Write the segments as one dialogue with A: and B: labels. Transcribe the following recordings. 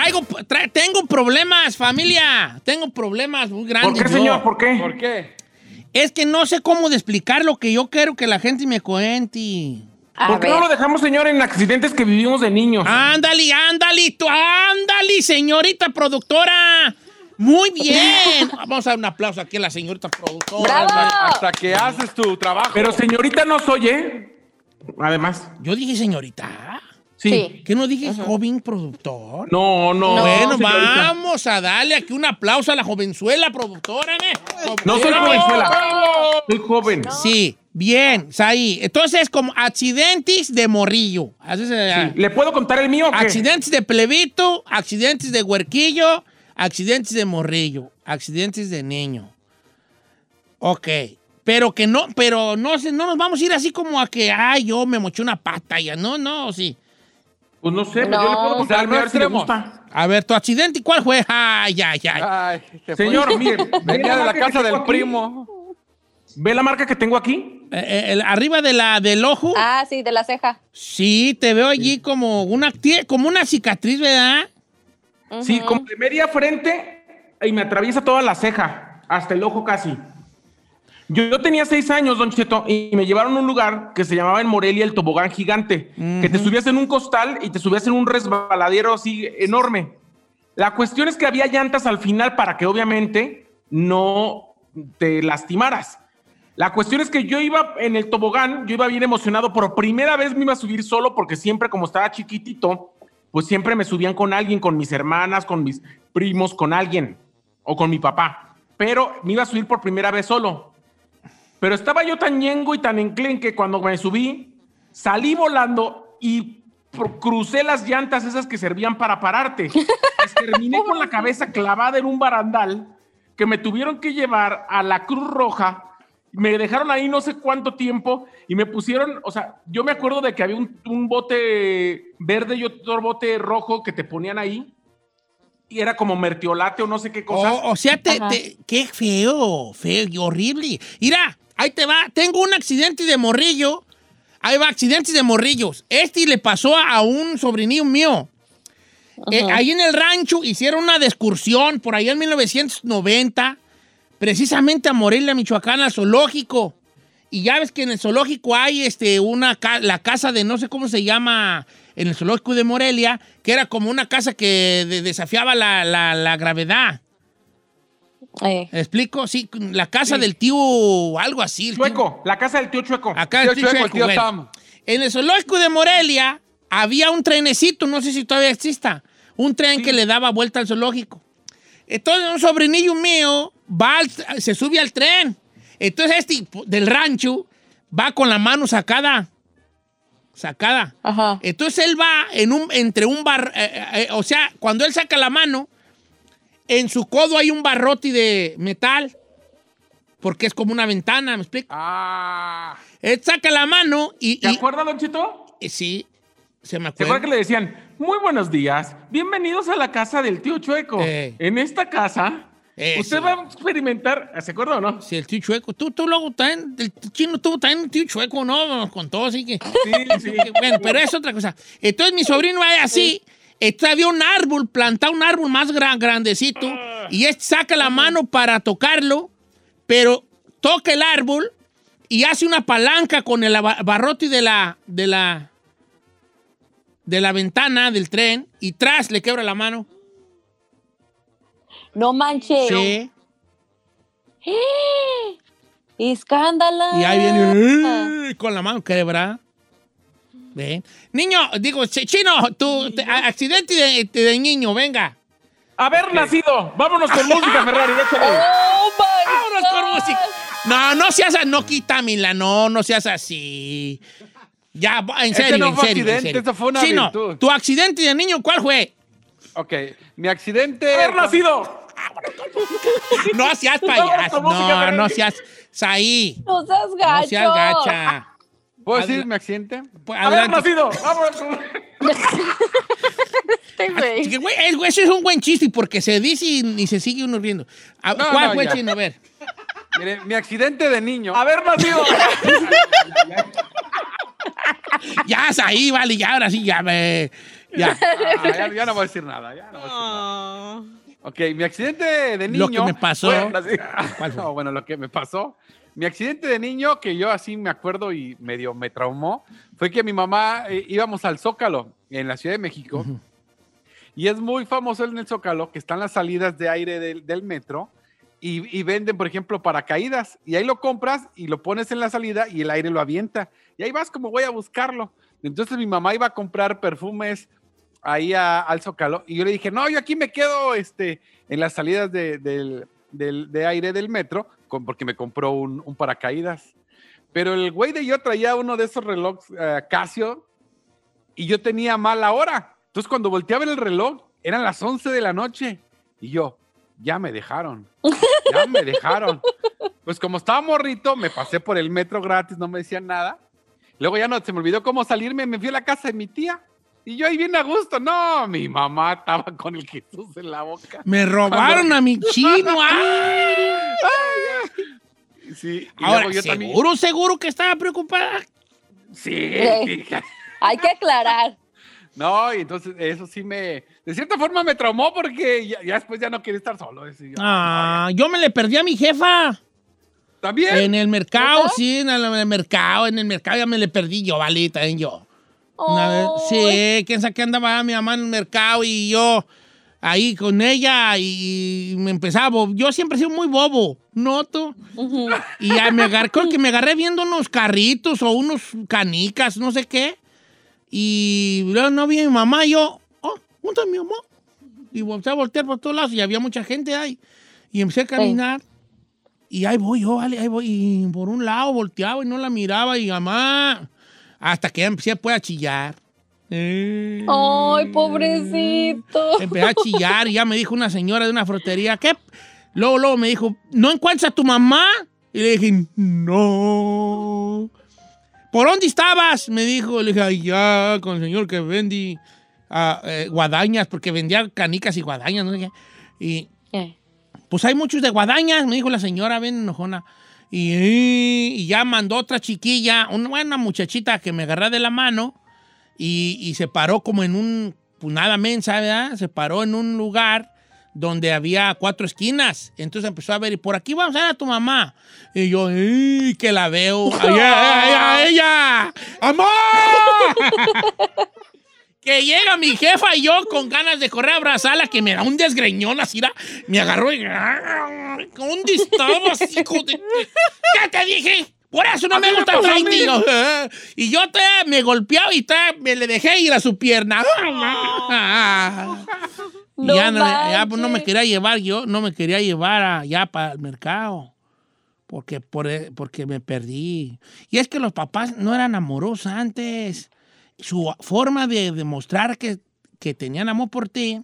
A: Traigo, tra- tengo problemas, familia. Tengo problemas muy grandes.
B: ¿Por qué,
A: yo.
B: señor? ¿Por qué?
C: ¿Por qué?
A: Es que no sé cómo de explicar lo que yo quiero que la gente me cuente.
D: A
B: ¿Por qué
D: ver.
B: no lo dejamos, señor, en accidentes que vivimos de niños?
A: Ándale, ándale, tú, ándale, señorita productora. Muy bien. Vamos a dar un aplauso aquí a la señorita productora.
D: ¡Bravo!
C: Hasta que haces tu trabajo.
B: Pero señorita no soy, ¿eh? Además.
A: Yo dije señorita.
B: Sí.
D: Sí.
A: ¿Qué no dije joven productor?
B: No, no.
A: Bueno, vamos a darle aquí un aplauso a la jovenzuela productora, ¿eh?
B: No soy jovenzuela. Soy joven.
A: Sí, bien, ahí. Entonces, como accidentes de morrillo. Así se-
B: ¿Le puedo contar el mío o qué?
A: Accidentes de plebito, accidentes de huerquillo, accidentes de morrillo, accidentes de niño. Ok. Pero que no, pero no, se- no nos vamos a ir así como a que, ay, yo me moché una pata ya. No, no, sí.
B: Pues no sé, pues
D: No.
B: yo le puedo contar a ver si.
A: A tu accidente, ¿cuál fue? Ay, ay, ay.
C: Ay, te fue.
B: Señor, mire. ¿ve
C: Venía de la casa del
B: aquí?
C: primo.
B: ¿Ve la marca que tengo aquí?
A: Eh, eh, el- arriba de la, del ojo.
D: Ah, sí, de la ceja.
A: Sí, te veo allí como una, como una cicatriz, ¿verdad?
B: Sí, como de media frente y me atraviesa toda la ceja, hasta el ojo casi. Yo, tenía seis años, Don Cheto, y me llevaron a un lugar que se llamaba en Morelia el tobogán gigante, que te subías en un costal y te subías en un resbaladero así enorme. La cuestión es que había llantas al final para que obviamente no te lastimaras. La cuestión es que yo iba en el tobogán, yo iba bien emocionado, por primera vez me iba a subir solo porque siempre como estaba chiquitito, pues siempre me subían con alguien, con mis hermanas, con mis primos, con alguien o con mi papá. Pero me iba a subir por primera vez solo. Pero estaba yo tan ñengo y tan enclenque cuando me subí, salí volando y crucé las llantas esas que servían para pararte. Pues terminé con la cabeza clavada en un barandal que me tuvieron que llevar a la Cruz Roja. Me dejaron ahí no sé cuánto tiempo y me pusieron, o sea, yo me acuerdo de que había un, un bote verde y otro bote rojo que te ponían ahí y era como mertiolate o no sé qué cosas.
A: O, o sea, te, te- qué feo, feo y horrible. Mira, ahí te va. Tengo un accidente de morrillo. Ahí va, accidentes de morrillos. Este le pasó a un sobrinillo mío. Eh, ahí en el rancho hicieron una excursión por ahí en 1990, precisamente a Morelia, Michoacán, al zoológico. Y ya ves que en el zoológico hay este, una ca- la casa de no sé cómo se llama en el zoológico de Morelia, que era como una casa que de- desafiaba la, la- la gravedad.
D: Eh,
A: ¿Me explico? Sí, la casa del tío, algo así. el tío-
B: Chueco, la casa del tío Chueco.
A: Acá
C: Tío
A: el tío
C: Chueco, el
A: Chueco,
C: tío
A: bueno.
C: Sam.
A: En el zoológico de Morelia había un trenecito, no sé si todavía exista, un tren que le daba vuelta al zoológico. Entonces un sobrinillo mío va al- se sube al tren. Entonces este del rancho va con la mano sacada. Sacada.
D: Ajá.
A: Entonces él va en un, entre un bar, eh, eh, eh, o sea, cuando él saca la mano, en su codo hay un barrote de metal, porque es como una ventana, ¿me explico?
C: Ah.
A: Él saca la mano y,
B: ¿Se
A: y-
B: acuerda, Don Chito?
A: y sí, se me
B: ¿Se
A: acuerda.
B: acuerda que le decían, muy buenos días, bienvenidos a la casa del tío Chueco?
A: Eh.
B: En esta casa,
A: Eso.
B: usted va a experimentar, ¿se acuerda o no?
A: Sí, el tío chueco. Tú, tú luego también, el chino tuvo también un tío chueco, ¿no? Nos contó, así que...
B: Sí, sí.
A: Bueno, pero es otra cosa. Entonces mi sobrino va así, entonces había un árbol, plantado un árbol más gran, grandecito, y este saca la mano para tocarlo, pero toca el árbol y hace una palanca con el barrote de la, de la, de la ventana del tren y tras le quebra la mano.
D: No manches.
A: Sí.
D: Escándala.
A: Y ahí viene ¡eh! con la mano quebrada. Niño, digo, ch- chino, tu te- accidente de, de niño, venga.
B: Haber nacido, vámonos con música, Ferrari.
D: Oh my
A: Vámonos con
D: God.
A: música. No, no seas así, no quítamela, no, no seas así. Ya, en serio,
C: no
A: en
C: fue
A: serio, en
C: accidente,
A: serio.
C: eso fue una
A: Chino,
C: virtud.
A: tu accidente de niño, ¿cuál fue?
C: Ok, mi accidente.
B: Haber nacido.
A: No seas payaso,
B: con
A: no, no seas ahí.
D: No seas gacho.
A: No seas gacha.
C: ¿Puedo decir mi accidente?
A: Pues,
B: Haber
A: adelante.
B: nacido, con...
D: Este güey.
A: Que, güey, es- güey, ese es un buen chiste porque se dice y, y se sigue uno riendo. A-
C: No,
A: ¿Cuál
C: no,
A: fue,
C: ya.
A: chino? A ver.
C: Mire, mi accidente de niño.
B: Haber nacido.
A: Ya es ahí, vale, ya ahora sí, ya me. Ya.
C: Ah, ya, ya no voy a decir nada. Ya no voy a decir nada. Ok, mi accidente de niño.
A: Lo que me pasó.
C: fue-
A: ¿Cuál fue?
C: No, bueno, lo que me pasó. Mi accidente de niño, que yo así me acuerdo y medio me traumó, fue que mi mamá eh, íbamos al Zócalo en la Ciudad de México. Y es muy famoso en el Zócalo que están las salidas de aire del, del metro y, y venden, por ejemplo, paracaídas. Y ahí lo compras y lo pones en la salida y el aire lo avienta. Y ahí vas como voy a buscarlo. Entonces mi mamá iba a comprar perfumes ahí a- al Zócalo y yo le dije, no, yo aquí me quedo este, en las salidas de, del- del- de aire del metro con- porque me compró un, un paracaídas. Pero el güey de yo traía uno de esos relojes eh, Casio y yo tenía mala hora. Entonces cuando volteaba el reloj eran las 11 de la noche y yo, ya me dejaron, ya me dejaron. Pues como estaba morrito, me pasé por el metro gratis, no me decían nada. Luego ya no se me olvidó cómo salirme, me fui a la casa de mi tía. Y yo ahí bien a gusto. No, mi mamá estaba con el Jesús en la boca.
A: Me robaron a mi chino. ¡ay!
C: Sí, y
A: Ahora,
C: yo también-
A: seguro, seguro que estaba preocupada.
C: Sí,
D: Sí. Hay que aclarar.
C: No, y entonces eso sí me, de cierta forma me traumó porque ya, ya después ya no quería estar solo.
A: Ah, yo me le perdí a mi jefa.
C: También.
A: En el mercado, sí, en el, en el mercado, en el mercado ya me le perdí yo, vale, también yo. Una vez,
D: Ay.
A: sí, quién sabe qué andaba mi mamá en el mercado y yo ahí con ella y me empezaba, yo siempre he sido muy bobo, noto.
D: Ujú.
A: Y ya me agarré, creo que me agarré viendo unos carritos o unos canicas, no sé qué. Y luego no vi a mi mamá y yo, oh, ¿dónde está mi mamá? Y empecé a voltear por todos lados y había mucha gente ahí. Y empecé a caminar. Y ahí voy yo, vale, ahí voy. Y por un lado volteaba y no la miraba y mamá. Hasta que ya empecé pues, a chillar. Eh.
D: Ay, pobrecito.
A: Empecé a chillar y ya me dijo una señora de una frutería, ¿qué? Luego, luego me dijo, ¿no encuentras a tu mamá? Y le dije, no. ¿Por dónde estabas? Me dijo, le dije, allá con el señor que vendí ah, eh, guadañas, porque vendía canicas y guadañas, no sé qué. Y pues hay muchos de guadañas, me dijo la señora, ven enojona. Y, ya mandó otra chiquilla, una buena muchachita que me agarré de la mano y, se paró como en un, pues nada mensa, ¿verdad? Se paró en un lugar donde había cuatro esquinas. Entonces empezó a ver, y por aquí vamos a ver a tu mamá. Y yo, que la veo. ¡Ay, ay, ay, ella! ¡Amor! que llega mi jefa y yo con ganas de correr a abrazarla, que me da un desgreñón así, me agarró y... ¿Dónde estabas, hijo de...? ¿Qué te dije? Por eso no me gusta el. Y yo, "Ah". Y yo te, me golpeaba y te, me le dejé ir a su pierna.
D: No
A: ya, no, ya, pues, no me quería llevar yo, no me quería llevar allá para el mercado. Porque, por, porque me perdí. Y es que los papás no eran amorosos antes. Su forma de demostrar que, que tenían amor por ti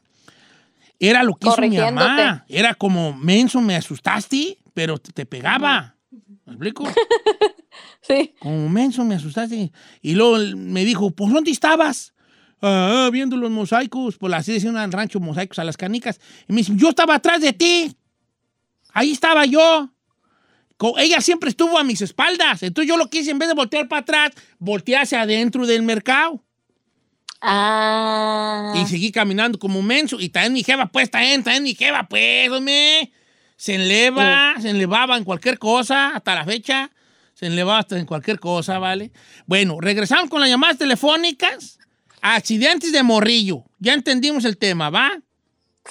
A: era lo que hizo mi mamá. Era como, menso, me asustaste, pero te, pegaba. ¿Me explico?
D: sí.
A: Como menso, me asustaste. Y luego me dijo, ¿por dónde estabas? Ah, viendo los mosaicos. Pues así decían al rancho mosaicos a las canicas. Y me dice, yo estaba atrás de ti. Ahí estaba yo. Ella siempre estuvo a mis espaldas. Entonces yo lo que hice, en vez de voltear para atrás, volteé hacia adentro del mercado.
D: Ah.
A: Y seguí caminando como menso. Y también mi jeva, pues, también, también mi jeva, pues, hombre. Se enleva, se enlevaba en cualquier cosa, hasta la fecha. Se enlevaba hasta en cualquier cosa, ¿vale? Bueno, regresamos con las llamadas telefónicas. Accidentes de morrillo. Ya entendimos el tema, ¿va?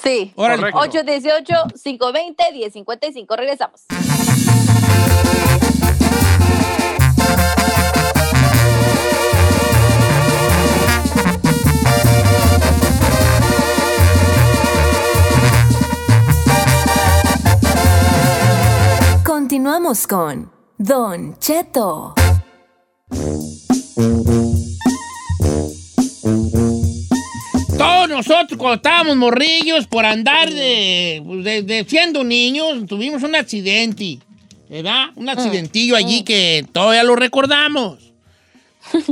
D: Sí.
A: Órale.
C: Correcto.
D: 818-520-1055. Regresamos.
E: Continuamos con Don Cheto.
A: Todos nosotros cuando estábamos morrillos por andar de, de- de siendo niños, tuvimos un accidente, ¿verdad? Un accidentillo allí que todavía lo recordamos.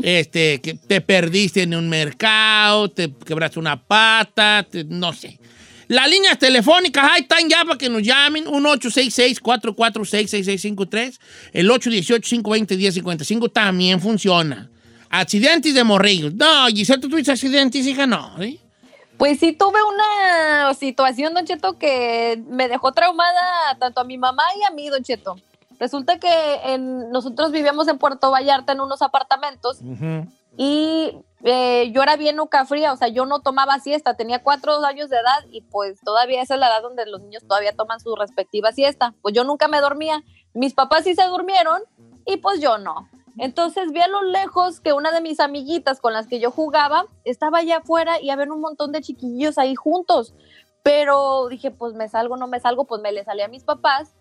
A: Este, que te perdiste en un mercado, te quebraste una pata, te- no sé. Las líneas telefónicas, ahí están ya para que nos llamen. 1-866-446-6653. El 818-520-1055 también funciona. Accidentes de morrillos. No, Giselle, ¿tú tuviste accidentes, hija? No, ¿sí?
D: Pues sí tuve una situación, Don Cheto, que me dejó traumada tanto a mi mamá y a mí, Don Cheto. Resulta que en- nosotros vivíamos en Puerto Vallarta en unos apartamentos y eh, yo era bien nuca fría, o sea, yo no tomaba siesta, tenía cuatro años de edad y pues todavía esa es la edad donde los niños todavía toman su respectiva siesta. Pues yo nunca me dormía. Mis papás sí se durmieron y pues yo no. Entonces vi a lo lejos que una de mis amiguitas con las que yo jugaba estaba allá afuera y había un montón de chiquillos ahí juntos. Pero dije, pues me salgo, no me salgo, pues me le salí a mis papás.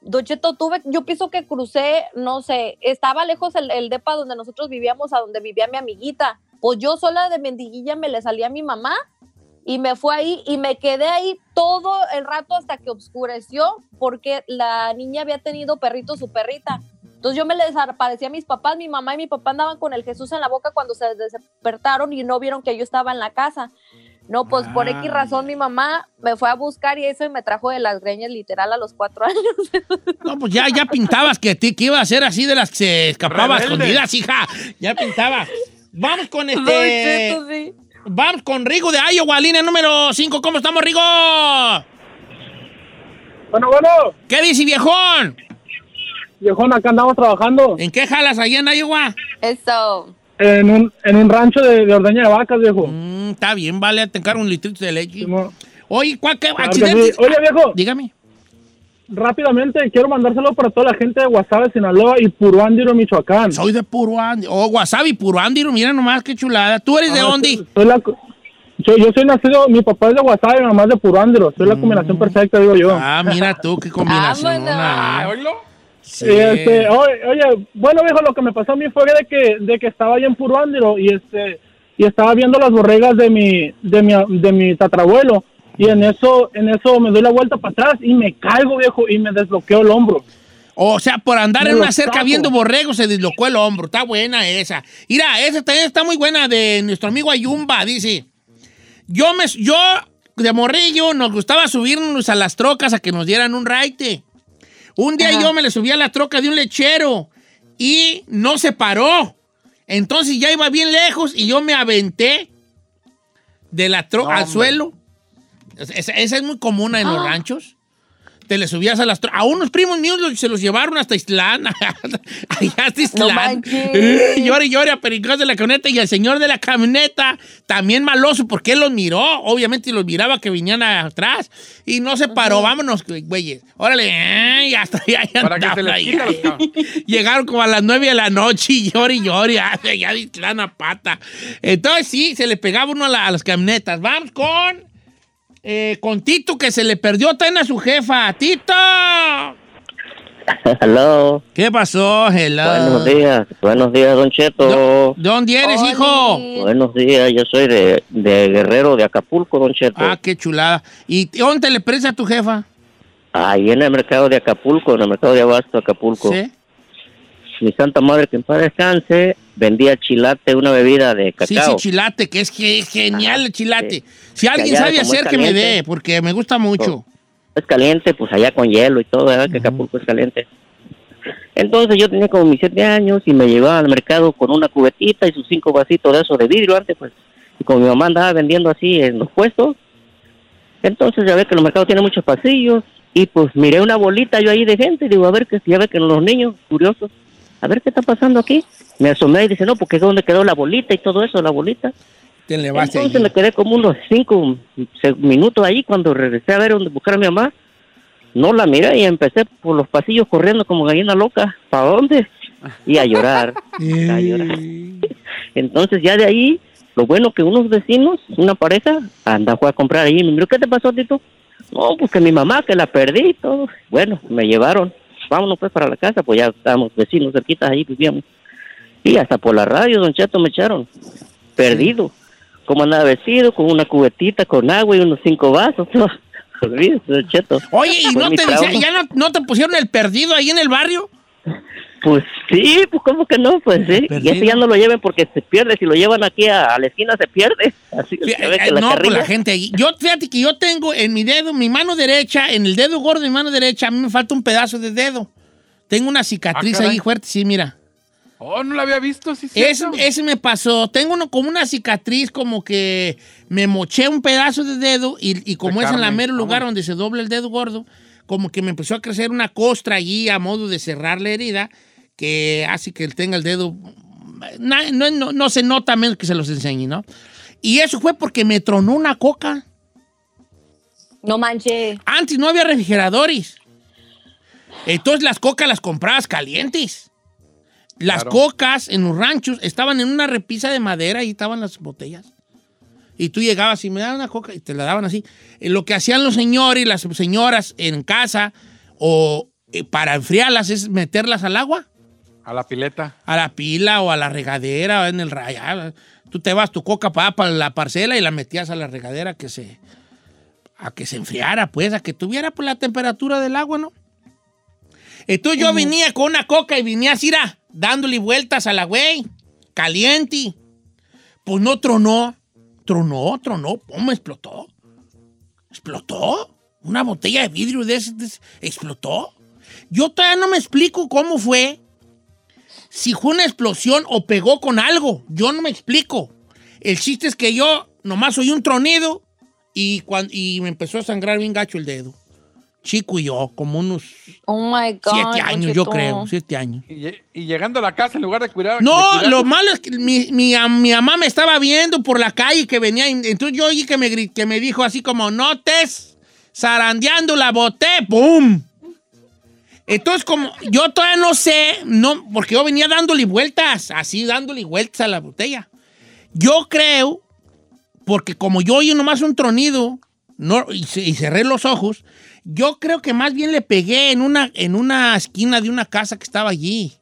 D: Don Cheto, tuve, yo pienso que crucé, no sé, estaba lejos el depa donde nosotros vivíamos, a donde vivía mi amiguita. Pues yo sola de mendiguilla me le salí a mi mamá y me fue ahí y me quedé ahí todo el rato hasta que oscureció porque la niña había tenido perrito su perrita. Entonces yo me les aparecía a mis papás, mi mamá y mi papá andaban con el Jesús en la boca cuando se despertaron y no vieron que yo estaba en la casa. No, pues por X
A: Ah.
D: razón mi mamá me fue a buscar y eso y me trajo de las greñas literal a los cuatro años.
A: No, pues ya, ya pintabas que, ti- que iba a ser así de las que se escapaba
B: Rebelde.
A: escondidas, hija. Ya pintabas. Vamos con este.
D: Cheto, sí.
A: Vamos con Rigo de Iowa, línea número 5. ¿Cómo estamos, Rigo?
F: Bueno, bueno,
A: ¿Qué dice, viejón?
F: viejón, acá andamos trabajando
A: ¿En qué jalas allá en Iowa?
D: Eso.
F: en un, en un rancho de, de ordeña de vacas, viejo.
A: Mm, está bien, vale, te encargo un litrito de leche.
F: Simón.
A: Oye, ¿cuál qué
F: Claro que sí.
A: accidentes?
F: Oye, viejo,
A: Dígame.
F: Rápidamente quiero mandárselo para toda la gente de Guasave, Sinaloa y Puruándiro, Michoacán.
A: Soy de Puruándiro. Oh, Wasabi, Puruándiro, mira nomás qué chulada. ¿Tú eres de
F: Ah,
A: dónde?
F: soy- la yo, yo soy nacido, mi papá es de Guasave, mi mamá es de Puruándiro. Soy la combinación perfecta, digo yo.
A: Mm. Ah, mira tú, qué combinación.
C: Ah.
A: Sí.
F: Y, este, oye, oye, bueno, viejo, lo que me pasó a mí fue de que, de que estaba allá en Puruándiro y este y estaba viendo las borregas de mi de mi de mi tatarabuelo y en eso en eso me doy la vuelta para atrás y me caigo, viejo, y me desbloqueo el hombro.
A: O sea, por andar
F: Me
A: en una cerca viendo borregos se dislocó el hombro. Está buena esa. Mira, esa también está muy buena de nuestro amigo Ayumba. Dice, yo, me, yo de morrillo nos gustaba subirnos a las trocas a que nos dieran un raite. Un día
D: Ajá.
A: yo me le subí a la troca de un lechero y no se paró. Entonces ya iba bien lejos y yo me aventé de la troca
C: No,
A: al
C: hombre.
A: suelo. Esa, esa es muy común en los
D: Ah.
A: ranchos. Te le subías a las. A unos primos míos los- se los llevaron hasta Islán. Allá hasta Islán.
D: manches.
A: llore llore a pericos de la camioneta. Y el señor de la camioneta, también maloso, porque él los miró. Obviamente los miraba que venían atrás. Y no se paró. Vámonos, güeyes. Órale. eh, Y hasta allá
C: Para que se les los cabos.
A: Llegaron como a las nueve de la noche y llore llore. ah, Ya de Islán a pata. Entonces sí, se le pegaba uno a, la- a las camionetas. Vamos con... eh, con Tito, que se le perdió también a su jefa. ¡Tito!
G: Hello.
A: ¿Qué pasó? Hello.
G: Buenos días. Buenos días, Don Cheto.
A: ¿De dónde eres, hijo?
G: Buenos días. Yo soy de, de Guerrero, de Acapulco, Don Cheto.
A: Ah, qué chulada. ¿Y dónde le presta a tu jefa?
G: Ahí en el mercado de Acapulco, en el mercado de Abasto, Acapulco.
A: ¿Sí?
G: Mi santa madre, que en paz descanse, vendía chilate, una bebida de
A: Sí,
G: cacao.
A: sí, chilate, que es, que es genial
G: Ajá,
A: el chilate.
G: sí.
A: Si alguien
G: allá,
A: sabe hacer, que me dé, porque me gusta mucho.
G: Es caliente, pues allá con hielo y todo, ¿verdad? Que
A: Ujú.
G: Acapulco es caliente. Entonces yo tenía como mis siete años y me llevaba al mercado con una cubetita y sus cinco vasitos de eso de vidrio antes, pues. Y como mi mamá andaba vendiendo así en los puestos, entonces ya ve que los mercados tienen muchos pasillos y pues miré una bolita yo ahí de gente y digo, a ver, que ya ve que los niños curiosos, a ver qué está pasando aquí. Me asomé y dice, no, porque es donde quedó la bolita y todo eso, la bolita.
A: Te
G: Entonces me quedé como unos cinco minutos ahí cuando regresé a ver dónde buscar a mi mamá. No la miré y empecé por los pasillos corriendo como gallina loca. ¿Para dónde? Y a llorar. a llorar. Entonces ya de ahí, lo bueno que unos vecinos, una pareja, anda fue a comprar ahí. Me miró, ¿qué te pasó, Tito? No, pues que mi mamá, que la perdí y todo. Bueno, me llevaron. Vámonos pues para la casa, pues ya estábamos vecinos cerquitas ahí vivíamos. Y hasta por la radio, don Cheto, me echaron. Perdido. Como andaba vestido, con una cubetita con agua y unos cinco vasos. Don Cheto.
A: Oye, ¿y no te dice, ya no, no te pusieron el perdido ahí en el barrio?
G: Pues sí, pues cómo que no, pues sí. Y
A: Perdido.
G: ese ya no lo lleven porque se pierde. Si lo llevan aquí a, a la esquina se pierde. Así que
A: Fí-
G: que
A: eh,
G: la
A: no,
G: carrilla-
A: la gente ahí. Yo, fíjate que yo tengo en mi dedo, mi mano derecha, en el dedo gordo de mi mano derecha, a mí me falta un pedazo de dedo. Tengo una cicatriz
C: Ah,
A: ahí fuerte, sí, mira.
C: Oh, no lo había visto, sí,
A: Ese,
C: cierto.
A: ese me pasó. Tengo uno, como una cicatriz, como que me moché un pedazo de dedo y, y como
C: De
A: es en el
C: carne,
A: mero lugar
C: ¿cómo?
A: donde se dobla el dedo gordo, como que me empezó a crecer una costra allí a modo de cerrar la herida que hace que él tenga el dedo. na- No, no- no se nota menos que se los enseñe, ¿no? Y eso fue porque me tronó una coca.
D: No manches.
A: Antes no había refrigeradores. Entonces las cocas las comprabas calientes. Las
C: Claro.
A: cocas en los ranchos estaban en una repisa de madera y estaban las botellas. Y tú llegabas y me daban una coca y te la daban así. Eh, Lo que hacían los señores y las señoras en casa o eh, para enfriarlas es meterlas al agua,
C: A la pileta.
A: a la pila o a la regadera o en el rayado. Tú te vas tu coca para, para la parcela y la metías a la regadera que se a que se enfriara, pues, a que tuviera pues, la temperatura del agua, ¿no? Entonces yo venía con una coca y venía así, dándole vueltas a la güey, caliente. Pues no tronó, tronó, tronó, pum, explotó. Explotó. Una botella de vidrio de ese, explotó. Yo todavía no me explico cómo fue. Si fue una explosión o pegó con algo. Yo no me explico. El chiste es que yo nomás oí un tronido y, cuan- y me empezó a sangrar bien gacho el dedo. Chico y yo, como unos
D: Oh my God.
A: siete años, yo creo, siete años.
C: Y, lle- y llegando a la casa, en lugar de cuidar. de
A: No,
C: cuidar-
A: lo malo es que mi, mi, mi mamá me estaba viendo por la calle que venía. y Entonces yo oí que me, que me dijo así como, no estés zarandeando la boté, ¡pum! Entonces, como yo todavía no sé, no, porque yo venía dándole vueltas, así dándole vueltas a la botella. Yo creo, porque como yo oí nomás un tronido no, y cerré los ojos, yo creo que más bien le pegué en una, en una esquina de una casa que estaba allí.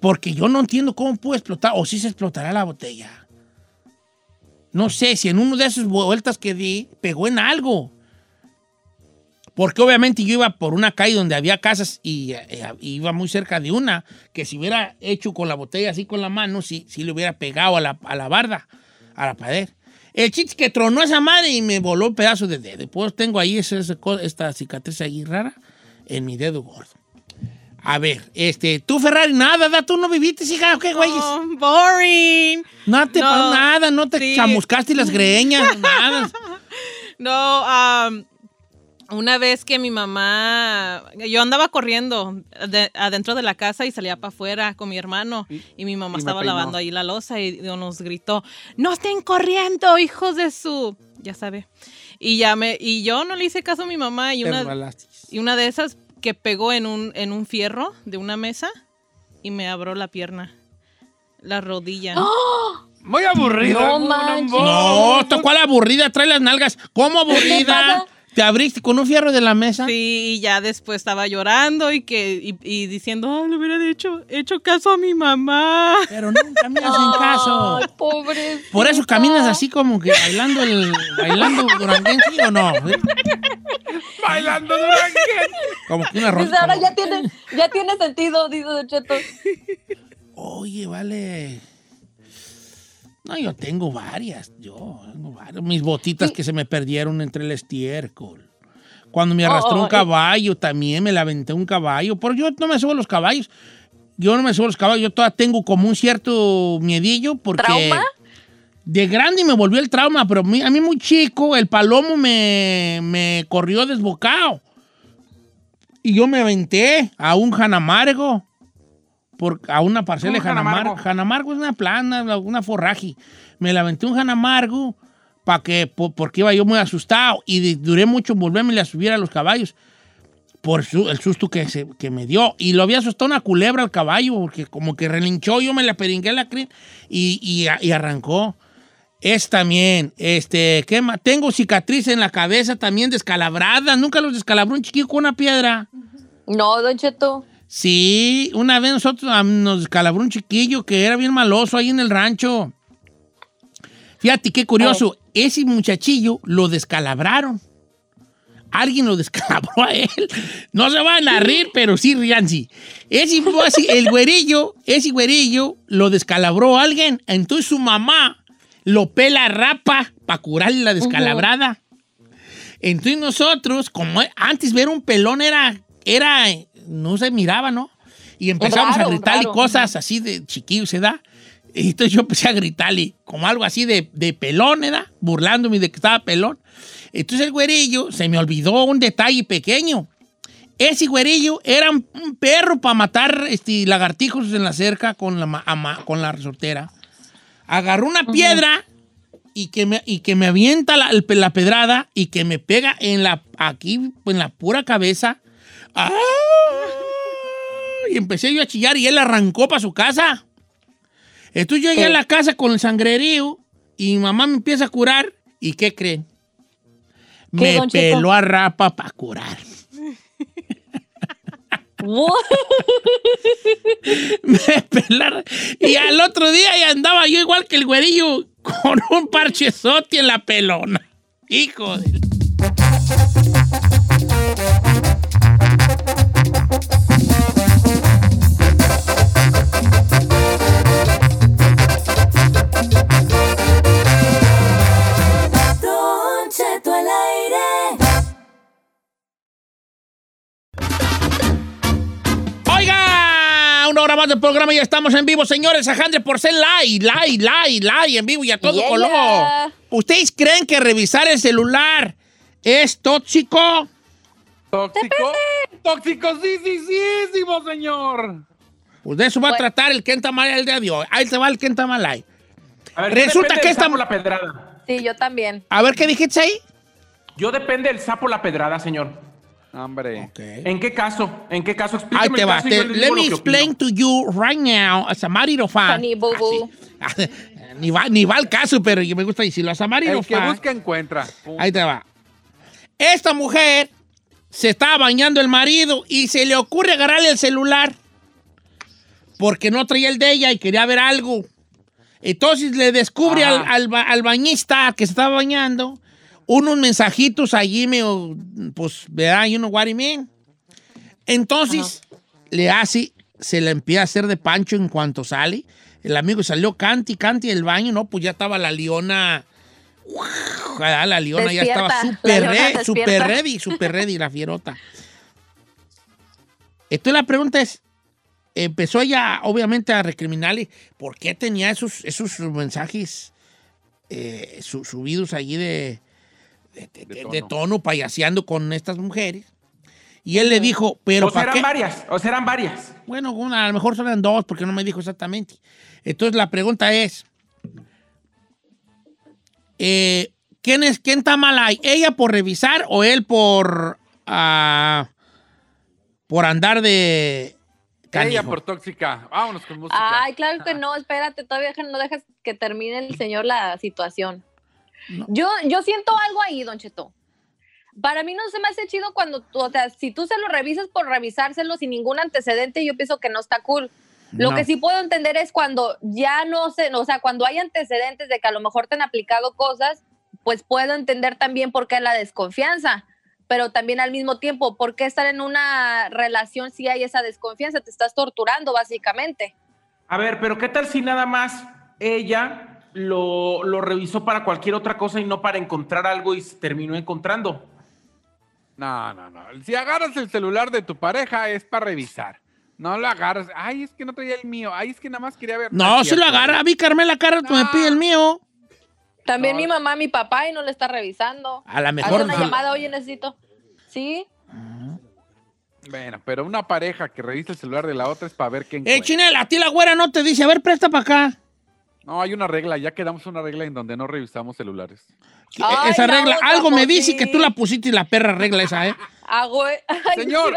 A: Porque yo no entiendo cómo pudo explotar, o si se explotará la botella. No sé, si en una de esas vueltas que di, pegó en algo. Porque obviamente yo iba por una calle donde había casas y eh, iba muy cerca de una, que si hubiera hecho con la botella así con la mano, sí, sí le hubiera pegado a la, a la barda, a la pared. El chiste que tronó esa madre y me voló un pedazo de dedo. Pues tengo ahí esa- esa esta cicatriz ahí rara en mi dedo gordo. A ver, este, tú Ferrari, nada, da, tú no viviste, hija, ¿qué güey?
H: Oh, boring.
A: No te
H: no,
A: nada, no te
H: sí.
A: chamuscaste las greñas, nada.
H: No, am, una vez que mi mamá, yo andaba corriendo de- adentro de la casa y salía para afuera con mi hermano y, mi mamá
C: y
H: estaba lavando ahí la losa y nos gritó, no estén corriendo, hijos de su, ya sabe. Y ya me, y yo no le hice caso a mi mamá y una, y una de esas que pegó en un, en un fierro de una mesa y me abrió la pierna, la rodilla.
C: Muy aburrido.
D: No.
A: No, tocó a la aburrida, trae las nalgas. ¿Cómo aburrida? ¿Te abriste con un fierro de la mesa?
H: Sí, y ya después estaba llorando y que y, y diciendo, "Ay, le hubiera hecho, hecho caso a mi mamá.
A: Pero nunca me hacen caso.
D: Ay, pobrecita.
A: Por eso caminas así como que bailando el bailando duranguense o no.
C: Bailando Duranguense.
A: Como que una ro-
D: Dice, ahora
A: como-
D: ya tiene, ya tiene sentido, dice Cheto.
A: Oye, vale. No, yo tengo varias. Yo tengo varias. Mis botitas que se me perdieron entre el estiércol. Cuando me arrastró un
D: Ay.
A: caballo, también me la aventé un caballo. Pero yo no me subo a los caballos. Yo no me subo a los caballos. Yo todavía tengo como un cierto miedillo porque...
D: ¿Trauma?
A: De grande me volvió el trauma, pero a mí muy chico el palomo me, me corrió desbocado. Y yo me aventé a un janamargo, por, a una parcela de
B: ¿Cómo janamargo?
A: janamargo. Janamargo es una plana, una forraje. Me la aventé un janamargo pa que, po- porque iba yo muy asustado y de- duré mucho en volverme a subir a los caballos por su- el susto que, se- que me dio. Y lo había asustado una culebra al caballo, porque como que relinchó, yo me la peringué la crin y, y, y arrancó. Es también, este, ¿qué más? Tengo cicatriz en la cabeza también descalabrada. Nunca los descalabró un chiquillo con una piedra.
D: No, Don Cheto.
A: Sí, una vez nosotros nos descalabró un chiquillo que era bien maloso ahí en el rancho. Fíjate qué curioso, ese muchachillo lo descalabraron. Alguien lo descalabró a él. No se van a rir, pero sí rían, sí. Ese, así, el güerillo, ese güerillo lo descalabró a alguien. Entonces su mamá lo pela rapa para curarle la descalabrada. Entonces nosotros, como antes ver un pelón era, era, no se miraba, ¿no? Y empezamos
D: Raro,
A: a gritarle cosas así de chiquillo, ¿se da? Y entonces yo empecé a gritarle como algo así de, de pelón, ¿verdad? Burlándome de que estaba pelón. Entonces el güerillo se me olvidó un detalle pequeño. Ese güerillo era un un perro para matar este, lagartijos en la cerca con la, ma- ama- con la resortera. Agarró una piedra y que me, y que me avienta la, la pedrada y que me pega en la, aquí, en la pura cabeza. ¡Ah! Y empecé yo a chillar y él arrancó para su casa. Entonces yo llegué a la casa con el sangrerío y mi mamá me empieza a curar. ¿Y qué creen? Me peló a rapa para curar. Me pelaron. Y al otro día ya andaba yo igual que el güerillo con un parchezote en la pelona. Hijo de... hora más del programa y ya estamos en vivo, señores. Alejandro Porcel, live, live, live, live, en vivo y a todo
D: Yeah,
A: color.
D: yeah.
A: ¿Ustedes creen que revisar el celular es tóxico?
C: ¿Tóxico? ¡Tóxico, sí, sí, sí, sí, señor!
A: Pues de eso va a
D: Bueno.
A: tratar el Kenta Mal el día de hoy. Ahí te va el Kenta Malay.
B: A ver,
A: Resulta que
B: del
A: esta-
B: sapo la pedrada.
D: Sí, yo también.
A: A ver, ¿qué dijiste ahí?
B: Yo depende del sapo la pedrada, señor.
C: Hombre.
B: ¿En qué caso? ¿En qué caso?
A: Ahí
B: Explíqueme
A: te
B: el
A: va.
B: caso
A: Te- let me
B: que
A: explain to you right now as a marido fan.
D: Honey, boo, boo.
A: Así. ni, va, ni va al caso, pero yo me gusta decirlo. As a marido
C: El que
A: fan.
C: busca encuentra. Pum.
A: Ahí te va. Esta mujer se estaba bañando el marido y se le ocurre agarrarle el celular porque no traía el de ella y quería ver algo. Entonces le descubre al, al al bañista que se estaba bañando unos mensajitos allí, medio, pues, ¿verdad? You know what I mean. Entonces le hace, se le empieza a hacer de pancho en cuanto sale. El amigo salió canti, canti del baño, ¿no? Pues ya estaba la leona. La leona ya estaba
D: leona
A: re- súper ready, súper ready, la fierota. Entonces la pregunta es, empezó ella obviamente a recriminarle por qué tenía esos, esos mensajes eh, su- subidos allí de, de, de- de- de
C: tono.
A: tono, payaseando con estas mujeres. Y él le dijo, pero
B: O sea,
A: ¿para
B: eran
A: qué?
B: varias, o sea, eran varias.
A: Bueno, una, a lo mejor son dos, porque no me dijo exactamente. Entonces la pregunta es, eh, ¿quién, es, ¿quién está mal ahí? ¿Ella por revisar o él por, ah, por andar de
C: Ella por tóxica. Vámonos con música.
D: Ay, claro que no, espérate, todavía no dejas que termine el señor la situación. Yo, yo siento algo ahí, Don Cheto. Para mí no se me hace chido cuando, tú, o sea, si tú se lo revisas por revisárselo sin ningún antecedente, yo pienso que no está cool. Lo
A: No.
D: que sí puedo entender es cuando ya no sé, o sea, cuando hay antecedentes de que a lo mejor te han aplicado cosas, pues puedo entender también por qué la desconfianza, pero también al mismo tiempo, ¿por qué estar en una relación si hay esa desconfianza? Te estás torturando básicamente.
B: A ver, pero ¿qué tal si nada más ella lo, lo revisó para cualquier otra cosa y no para encontrar algo y se terminó encontrando?
C: No, no, no. Si agarras el celular de tu pareja es para revisar. No lo agarras. Ay, es que no traía el mío. Ay, es que nada más quería ver.
A: No, si lo agarra. A mí Carmela Carlos me
C: No.
A: pide el mío.
D: También
C: No.
D: mi mamá, mi papá y no le está revisando.
A: A lo
D: Hace
A: mejor...
D: una llamada, oye, necesito. Sí,
C: Bueno, pero una pareja que revisa el celular de la otra es para ver qué
A: Eh,
C: encuentra.
A: Chinela, a ti la güera no te dice, a ver, presta para acá.
C: No, hay una regla. Ya quedamos una regla en donde no revisamos celulares.
D: Ay,
A: esa
D: la
A: regla, algo me dice
D: sí.
A: que tú la pusiste y la perra regla esa, ¿eh?
D: hago. Ay,
C: Señor.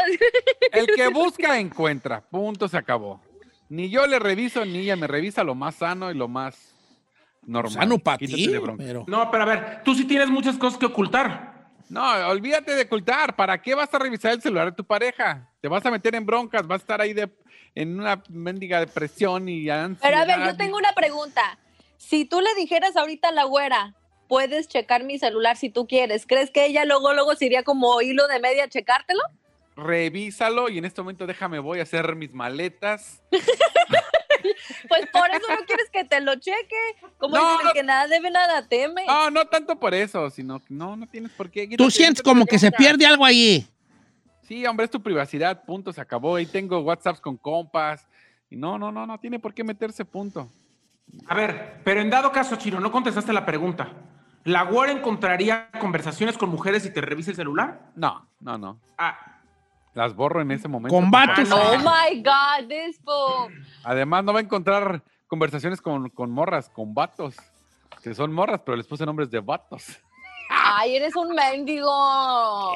C: El que busca, encuentra. Punto, se acabó. Ni yo le reviso, ni ella me revisa lo más sano y lo más normal.
A: Sano para ti, pero...
B: No, pero a ver, tú sí tienes muchas cosas que ocultar.
C: No, olvídate de ocultar. ¿Para qué vas a revisar el celular de tu pareja? Te vas a meter en broncas, vas a estar ahí de, en una mendiga depresión y ansiedad.
D: Pero a ver, yo tengo una pregunta. Si tú le dijeras ahorita a la güera, puedes checar mi celular si tú quieres, ¿crees que ella luego, luego se iría como hilo de media a checártelo?
C: Revísalo y en este momento déjame, voy a hacer mis maletas.
D: Pues por eso no quieres que te lo cheque. Como
C: No,
D: dicen,
C: no.
D: el que nada debe, nada teme.
C: No, no tanto por eso, sino que no, no tienes por qué.
A: Tú sientes como que se pierde algo allí.
C: Sí, hombre, es tu privacidad, punto, se acabó. Ahí tengo WhatsApps con compas. Y no, no, no, no tiene por qué meterse, punto.
B: A ver, pero en dado caso, Chino, no contestaste la pregunta. ¿La War encontraría conversaciones con mujeres y te revisa el celular?
C: No, no, no.
B: Ah,
C: Las borro en ese momento.
A: Con
C: por
A: vatos.
C: favor.
D: Oh my God, this fool.
C: Además, no va a encontrar conversaciones con, con morras, con vatos. Que son morras, pero les puse nombres de vatos.
D: Ay, eres un mendigo.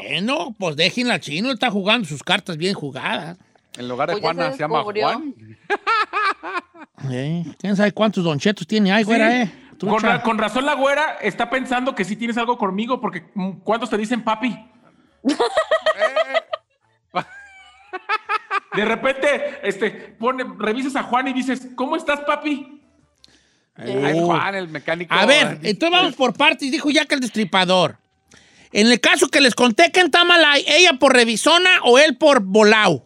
A: Bueno, pues déjenla chino, está jugando sus cartas bien jugadas.
C: En lugar de
D: Pues
C: Juana
D: se
C: se llama. Juan.
A: Eh, ¿Quién sabe cuántos donchetos tiene ahí,
B: sí.
A: güera, eh?
B: Con, ra- con razón la güera está pensando que sí tienes algo conmigo, porque mm, ¿cuántos te dicen papi? De repente, este, pone, revisas a Juan y dices, ¿cómo estás, papi?
C: Ay, Juan, el mecánico.
A: A ver, entonces vamos por partes, dijo ya que el destripador. En el caso que les conté que en Tamalay, ella por revisona o él por volado.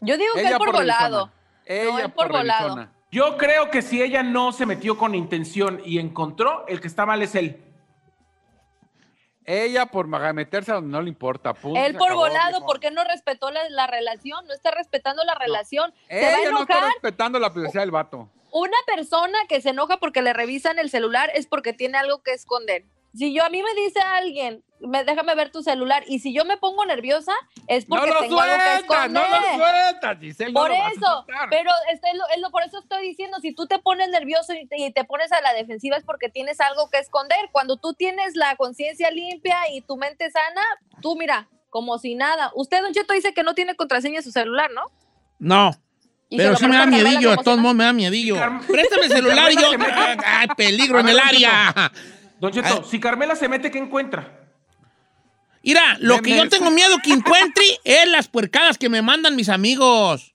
D: Yo digo que
C: Ella
D: él por, volado.
C: revisona.
D: No,
C: Ella
D: él por volado.
C: revisona.
B: Yo creo que si ella no se metió con intención y encontró, el que está mal es él.
C: Ella por maga- meterse a donde no le importa. punto,
D: Él por
C: acabó,
D: volado,
C: viejo.
D: ¿por qué no respetó la, la relación? No está respetando la relación. Se va a
C: Ella no está
D: enojar.
C: respetando la privacidad del vato.
D: Una persona que se enoja porque le revisan el celular es porque tiene algo que esconder. Si yo a mí me dice alguien, me, déjame ver tu celular, y si yo me pongo nerviosa, es porque
C: no lo
D: tengo algo que esconder.
C: no lo sueltas, Giselle. no
D: Por
C: a
D: eso, pero este, es lo- es lo- por eso estoy diciendo, si tú te pones nervioso y te, y te pones a la defensiva es porque tienes algo que esconder. Cuando tú tienes la conciencia limpia y tu mente sana, tú mira, como si nada. Usted, Don Cheto, dice que no tiene contraseña en su celular, ¿no?
A: No. Pero sí me da miedillo, de todos modos me da miedillo. Préstame el celular y yo. ¡Ay, peligro en el área!
B: Don Cheto, si Carmela se mete, ¿qué encuentra?
A: Mira, lo
C: Me-
A: que
C: me-
A: yo tengo miedo que encuentre es las puercadas que me mandan mis amigos.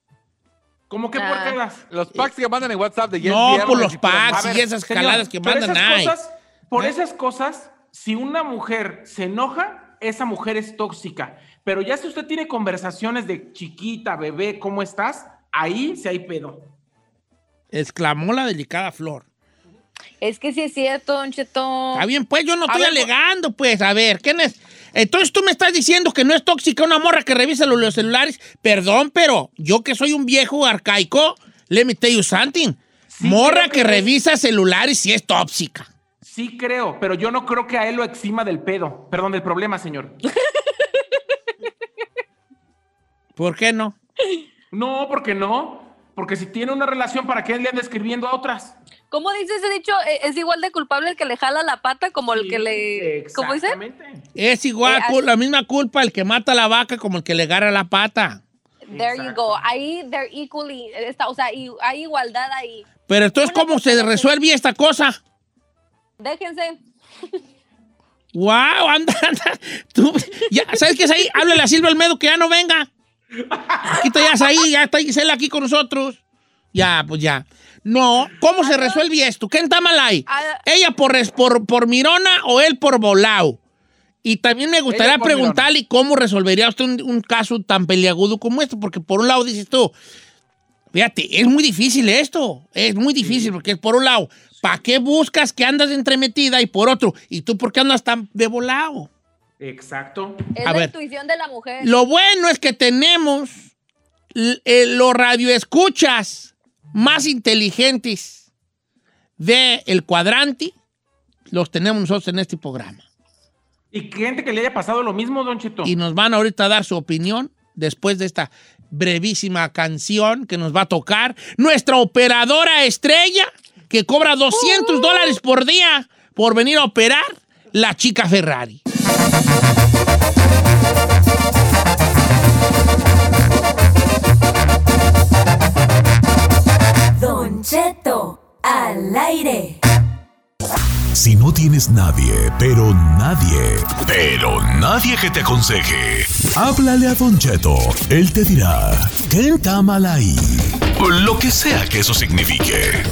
B: ¿Cómo que
D: Ah.
B: puercadas?
C: Los packs que mandan en WhatsApp de
A: No,
C: viernes
A: por los packs. Y esas
B: señor,
A: jaladas que mandan
B: esas
A: ahí.
B: cosas- por
A: ¿Eh?
B: esas cosas, si una mujer se enoja, esa mujer es tóxica. Pero ya si usted tiene conversaciones de chiquita, bebé, ¿cómo estás? Ahí sí hay pedo.
A: Exclamó la delicada flor.
D: Es que sí es cierto, Don Cheto.
A: Está bien, pues yo no
B: A
A: estoy
B: ver,
A: alegando, pues. A ver, ¿quién es? Entonces tú me estás diciendo que no es tóxica una morra que revisa los, los celulares. Perdón, pero yo que soy un viejo arcaico, let me tell you something.
B: Sí,
A: morra que, revisa celulares sí es tóxica.
B: Sí creo, pero yo no creo que a él lo exima del pedo. Perdón, del problema, señor.
A: ¿Por qué no?
B: No, porque no. Porque si tiene una relación, ¿para qué le anda escribiendo a otras?
D: ¿Cómo dice ese dicho? Eh, Es igual de culpable el que le jala la pata como el que le... ¿Cómo dice?
A: Es igual,
D: Eh,
A: la misma culpa el que mata a la vaca como el que le agarra la pata.
D: There you go. Ahí, they're equally, está, o sea, y- hay igualdad ahí.
A: Pero entonces, ¿cómo se resuelve esta cosa?
D: Déjense.
A: ¡Wow! Anda, anda. Tú, ya, ¿Sabes qué es ahí? Háblale a Silvia Almedo que ya no venga. Aquí está, ya ahí, ya está Gisela aquí con nosotros. Ya, pues ya. No, ¿cómo se resuelve esto? ¿Qué está mal ahí?
D: Ah,
A: ¿Ella por, res- por, por mirona o él por volao? Y también me gustaría preguntarle cómo resolvería usted un, un caso tan peliagudo como este, porque por un lado dices tú, fíjate, es muy difícil esto, es muy difícil, porque por un lado, ¿para qué buscas que andas entremetida? Y por otro, ¿y tú por qué andas tan de volado?
B: Exacto.
D: es
A: A
D: la
A: ver.
D: intuición de la mujer.
A: Lo bueno es que tenemos eh, los radioescuchas más inteligentes del el cuadrante, los tenemos nosotros en este programa.
B: Y gente que le haya pasado lo mismo, Don Cheto.
A: Y nos van ahorita a dar su opinión después de esta brevísima canción que nos va a tocar nuestra operadora estrella que cobra 200 dólares por día por venir a operar, la chica Ferrari.
E: Don Cheto, al aire.
I: Si no tienes nadie, pero nadie, pero nadie que te aconseje, háblale a Don Cheto. Él te dirá, ¿qué está mal ahí? Lo que sea que eso signifique.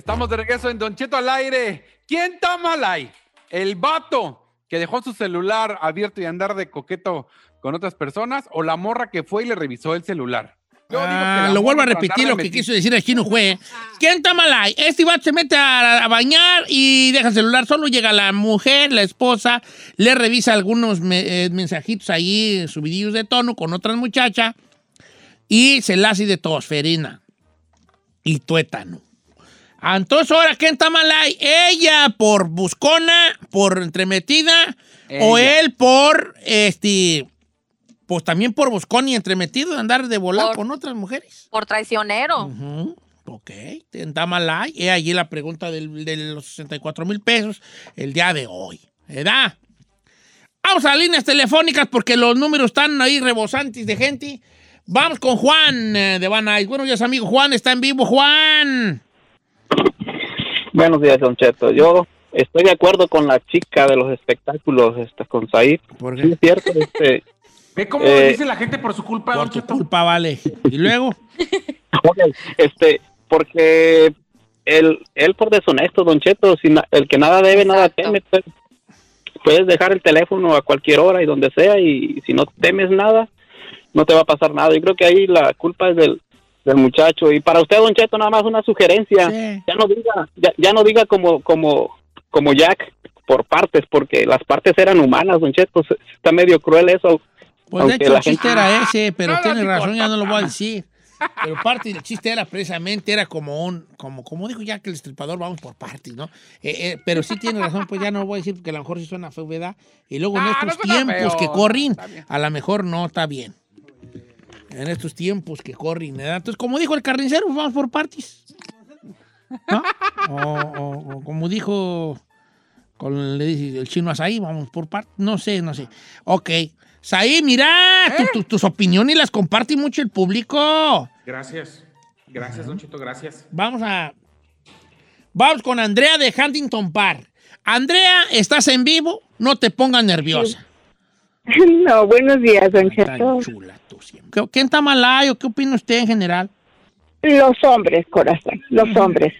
C: Estamos de regreso en Don Cheto al aire. ¿Quién está mal ahí? ¿El vato que dejó su celular abierto y andar de coqueto con otras personas o la morra que fue y le revisó el celular? Yo digo que
A: Ah, lo vuelvo a repetir lo que quiso decir el chino fue. ¿Quién está mal ahí? Este vato se mete a, a bañar y deja el celular. Solo llega la mujer, la esposa, le revisa algunos me- eh, mensajitos ahí, subidillos de tono con otras muchachas y se la hace de tosferina y tuétano. Entonces, ahora, ¿quién está mal ahí? ¿Ella por buscona, por entremetida? ¿O él por, este, pues también por buscón y entremetido de andar de volar
D: Por-
A: con otras mujeres?
D: Por traicionero.
A: Ujú, Ok, está mal ahí. He allí la pregunta del- de los 64 mil pesos el día de hoy. ¿Verdad? Vamos a las líneas telefónicas porque los números están ahí rebosantes de gente. Vamos con Juan eh, de Van. Buenos días, amigo. Juan está en vivo. Juan.
J: Buenos días, Don Cheto. Yo estoy de acuerdo con la chica de los espectáculos, esta, con Said.
A: ¿Por
J: Sí, es cierto, este,
B: Ve cómo
J: Eh,
B: dice la gente por su culpa,
A: Por
B: Cheto.
A: culpa, vale. Y luego,
J: este, porque él, él por deshonesto, Don Cheto, si na- el que nada debe, nada teme. pues, puedes dejar el teléfono a cualquier hora y donde sea y si no temes nada, no te va a pasar nada. Yo creo que ahí la culpa es del, del muchacho. Y para usted, Don Cheto, nada más una sugerencia.
A: Sí.
J: Ya no diga, ya, ya no diga como, como, como Jack por partes, porque las partes eran humanas, Don Cheto. Está medio cruel eso.
A: pues de
J: Aunque
A: hecho el
J: la
A: chiste
J: gente-
A: era ese, pero
C: no,
A: tiene
C: no
A: razón, ya no lo voy a decir. Pero parte del chiste era precisamente, era como un, como, como dijo ya que el estripador, vamos por partes, ¿no? Eh, eh, pero sí tiene razón, pues ya no lo voy a decir porque a lo mejor sí suena feo, ¿verdad? Y luego en
C: Ah,
A: estos
C: no suena
A: tiempos
C: feo.
A: que corren, a lo mejor no está bien. En estos tiempos que corren, ¿verdad? Entonces, como dijo el carnicero, pues vamos por partes. ¿No? O, o- o como dijo con, le dice el chino Asaí, vamos por partes. No sé, no sé. Ok. Saí, mira, tu- tu- tus opiniones las comparte mucho el público.
B: Gracias. Gracias, Don Cheto, gracias.
A: Vamos a. Vamos con Andrea de Huntington Park. Andrea, estás en vivo, no te pongas nerviosa.
K: No, buenos días, Don Cheto.
A: chula tú siempre. ¿Qué- ¿Quién está mal ahí o qué opina usted en general?
K: Los hombres, corazón, los hombres.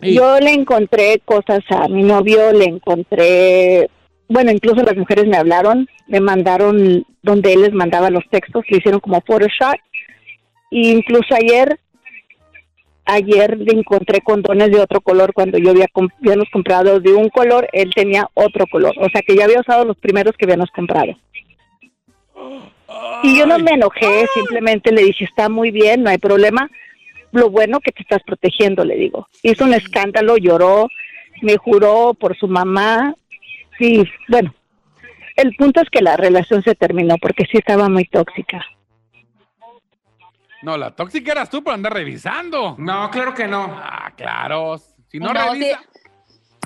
A: Sí.
K: Yo le encontré cosas a mi novio, le encontré, bueno, incluso las mujeres me hablaron, me mandaron donde él les mandaba los textos, le hicieron como Photoshop. E incluso ayer, ayer le encontré condones de otro color cuando yo había habíamos comprado de un color, él tenía otro color. O sea que ya había usado los primeros que habíamos comprado. Y yo no me enojé, simplemente le dije, está muy bien, no hay problema. Lo bueno que te estás protegiendo, le digo. Hizo un escándalo, lloró, me juró por su mamá. Sí, bueno, el punto es que la relación se terminó porque sí estaba muy tóxica.
C: No, la tóxica eras tú por andar revisando.
B: No, claro que no.
C: Ah, claro. Si no,
D: No,
C: revisa,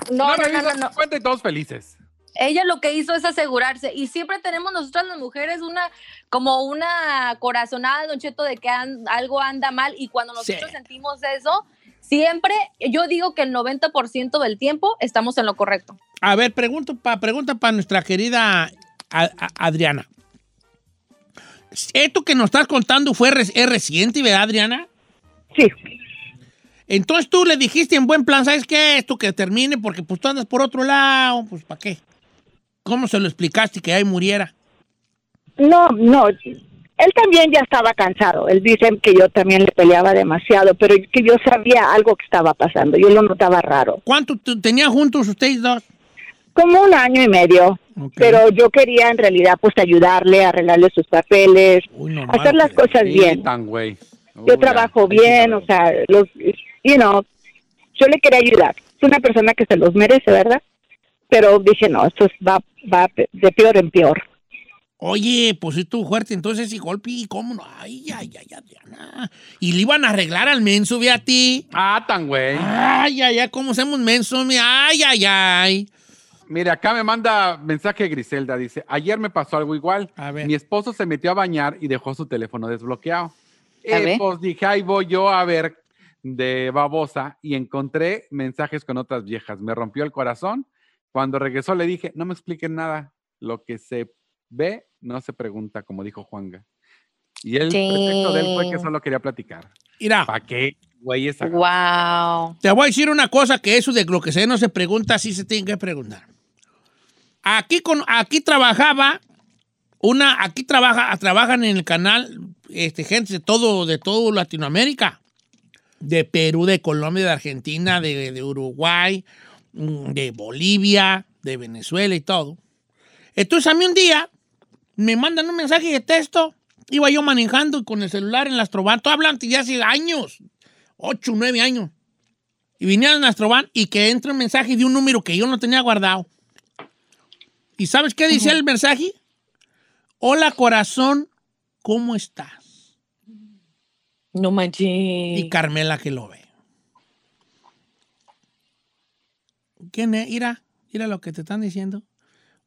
D: sí. No, no, no,
C: revisa
D: no, no.
C: tu cuenta y todos felices.
D: Ella lo que hizo es asegurarse y siempre tenemos nosotras las mujeres una como una corazonada, Don Cheto, de que an- algo anda mal y cuando nosotros
A: Sí.
D: sentimos eso, siempre, yo digo que el 90% del tiempo estamos en lo correcto.
A: A ver, pregunto pa, pregunta para nuestra querida A- A- Adriana. Esto que nos estás contando fue re- es reciente, ¿verdad, Adriana?
K: Sí,
A: Entonces tú le dijiste en buen plan, ¿sabes qué? Esto que termine porque pues tú andas por otro lado, pues ¿para qué? ¿Cómo se lo explicaste que ahí muriera?
K: no, no. Él también ya estaba cansado. Él dice que yo también le peleaba demasiado, pero que yo sabía algo que estaba pasando. Yo lo notaba raro.
A: ¿Cuánto t- tenían juntos ustedes dos?
K: Como un año y medio. Pero yo quería en realidad pues ayudarle, arreglarle sus papeles,
A: Uy,
K: hacer las cosas
C: Sí,
K: bien.
C: tan güey.
K: Yo trabajo
C: ya.
K: bien, o sea, los, you know, yo le quería ayudar. Es una persona que se los merece, ¿verdad? Pero dije, no, esto es- va, va de peor en peor.
A: Oye, pues si tú fuerte, entonces y golpe, ¿y cómo no? Ay, ay, ay, Adriana. Y le iban a arreglar al menso, ve a ti.
C: Ah, tan güey.
A: Ay, ay, ay, ¿cómo hacemos menso? mi? Ay, ay, ay.
C: Mire, acá me manda mensaje Griselda. Dice, ayer me pasó algo igual.
A: A ver.
C: Mi esposo se metió a bañar y dejó su teléfono desbloqueado.
D: A
C: Eh,
D: ver.
C: pues dije, ahí voy yo a ver de babosa y encontré mensajes con otras viejas. Me rompió el corazón. Cuando regresó le dije, no me expliquen nada. Lo que se ve no se pregunta, como dijo Juanga. Y el pretexto de él fue que
D: Sí.
C: solo quería platicar.
A: Mira,
C: ¿Para qué, güey? Esa
D: Wow.
A: te voy a decir una cosa, que eso de lo que se no se pregunta, sí se tiene que preguntar. Aquí, con, aquí trabajaba una, aquí trabaja, trabajan en el canal este, gente de todo, de todo Latinoamérica. De Perú, de Colombia, de Argentina, de, de Uruguay, de Bolivia, de Venezuela y todo. Entonces a mí un día me mandan un mensaje de texto. Iba yo manejando con el celular en la Astroban. Todo hablando de hace años. Ocho, nueve años. Y vinieron a Astroban y que entra un mensaje de un número que yo no tenía guardado. ¿Y sabes qué dice el mensaje? Hola corazón, ¿cómo estás?
D: No manches.
A: Y Carmela que lo ve. ¿Quién es? Mira, mira lo que te están diciendo.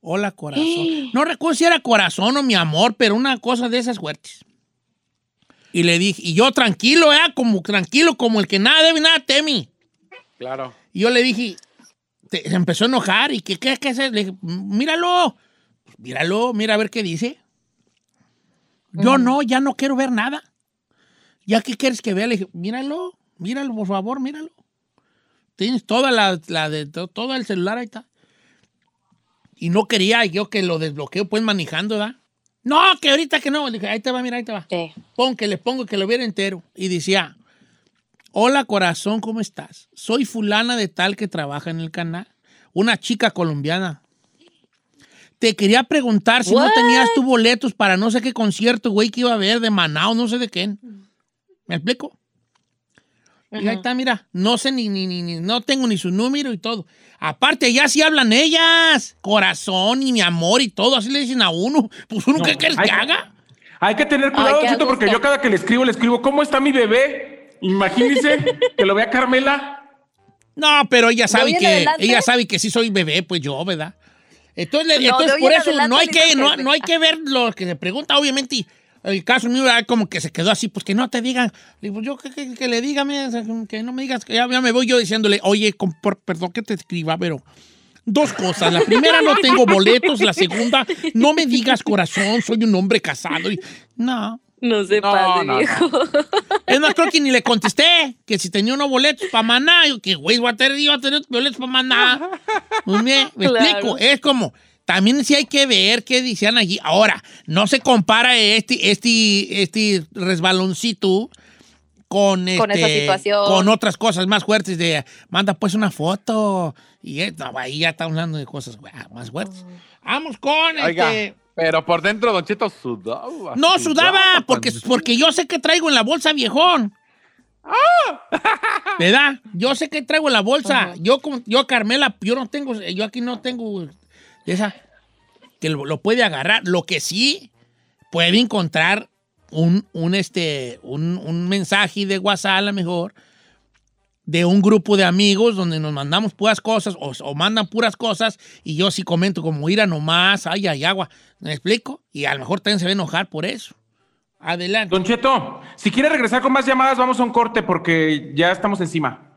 A: Hola corazón. No recuerdo si era corazón o mi amor, pero una cosa de esas fuertes. Y le dije, y yo tranquilo, ¿eh? Como tranquilo, como el que nada debe, nada teme.
C: Claro.
A: Y yo le dije, te- se empezó a enojar y que, ¿qué, qué hacer? Le dije, míralo, Pues míralo, mira a ver qué dice. Yo no, ya no quiero ver nada. ¿Ya qué quieres que vea? Le dije, míralo, míralo, por favor, míralo. Tienes toda la, la de to- todo el celular ahí está. Y no quería yo que lo desbloqueo pues manejando, ¿verdad? No, que ahorita que no. Le dije, ahí te va, mira, ahí te va. Pon que le pongo que lo viera entero. Y decía, Hola corazón, ¿cómo estás? Soy fulana de tal que trabaja en el canal. Una chica colombiana. Te quería preguntar si no tenías tu boletos para no sé qué concierto, güey, que iba a haber de Manao, no sé de quién. ¿Me explico? Y ahí está, mira, no sé ni, ni, ni, ni- no tengo ni su número y todo. Aparte, ya sí hablan ellas. Corazón y mi amor y todo, así le dicen a uno. Pues uno, ¿qué quieres que haga?
B: Hay que tener cuidado,
A: Ay, qué
B: Chito, porque yo cada que le escribo, le escribo, ¿cómo está mi bebé? Imagínese que lo vea Carmela.
A: No, pero ella sabe que
B: adelante?
A: ella sabe que sí soy bebé, pues yo, ¿verdad? Entonces,
B: No,
A: entonces por
B: en
A: eso
B: adelante
A: no hay que no,
B: que-
A: no hay que ver lo que se pregunta, obviamente. El caso mío era como que se quedó así, pues que no te digan. Le digo, yo que, que- que le diga, que no me digas, que ya, ya me voy yo diciéndole, oye, con- por- perdón que te escriba, pero dos cosas. La primera, no tengo boletos. La segunda, no me digas corazón, soy un hombre casado. Y, no.
D: No se pase, viejo.
A: Es más, creo que ni le contesté que si tenía unos boletos para maná. Yo, que güey, voy a tener, yo voy a tener boletos para maná. Muy bien, me
D: Claro.
A: explico. Es como, también sí hay que ver qué decían allí. Ahora, no se compara este, este, este resbaloncito con,
D: Con esa
A: este,
D: situación.
A: con otras cosas más fuertes de manda pues una foto y no, ahí ya estamos hablando de cosas güey, más fuertes. Vamos con
C: Oiga,
A: este
C: pero por dentro Don Cheto sudaba.
A: no, sudaba, porque, porque yo sé que traigo en la bolsa, viejón. ¿Verdad? Yo sé que traigo en la bolsa. Yo, yo, Carmela, yo no tengo, yo aquí no tengo esa que lo, puede agarrar. Lo que sí puede encontrar un, un, este, un, un mensaje de WhatsApp, a lo mejor, de un grupo de amigos donde nos mandamos puras cosas o, mandan puras cosas y yo sí comento como ir a nomás, ay, hay agua. ¿Me explico? Y a lo mejor también se va a enojar por eso. Adelante.
B: Don Cheto, si quiere regresar con más llamadas, vamos a un corte porque ya estamos encima.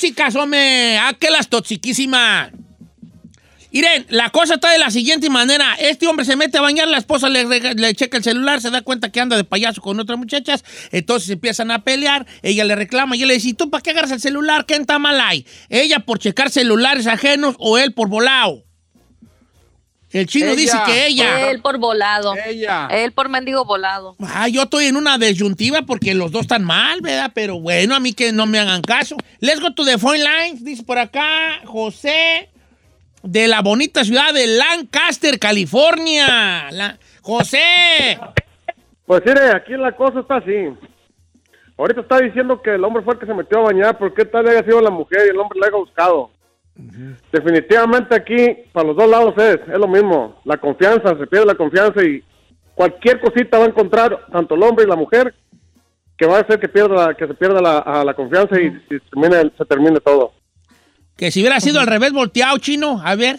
A: Tóxicas, hombre! ¡Ah, que las toxiquísimas! Miren, la cosa está de la siguiente manera. Este hombre se mete a bañar, la esposa le, checa el celular, se da cuenta que anda de payaso con otras muchachas, entonces empiezan a pelear, ella le reclama y él le dice, ¿y tú para qué agarras el celular? ¿Qué está mal ahí? ¿Ella por checar celulares ajenos o él por volado? El chino dice que ella...
D: Él por volado.
C: Ella.
D: Él por mendigo volado.
A: Ah, yo estoy en una disyuntiva porque los dos están mal, ¿verdad? Pero bueno, a mí que no me hagan caso. Let's go to the phone lines, dice por acá José de la bonita ciudad de Lancaster, California. La- José.
L: Pues mire, aquí la cosa está así. Ahorita está diciendo que el hombre fue el que se metió a bañar, pero qué tal haya sido la mujer y el hombre la haya buscado. Definitivamente aquí, para los dos lados es, es lo mismo. La confianza, se pierde la confianza y cualquier cosita va a encontrar tanto el hombre y la mujer que va a hacer que pierda la- que se pierda la, a la confianza y, y termine- se termine todo.
A: Que si hubiera sido al revés volteado, chino. A ver.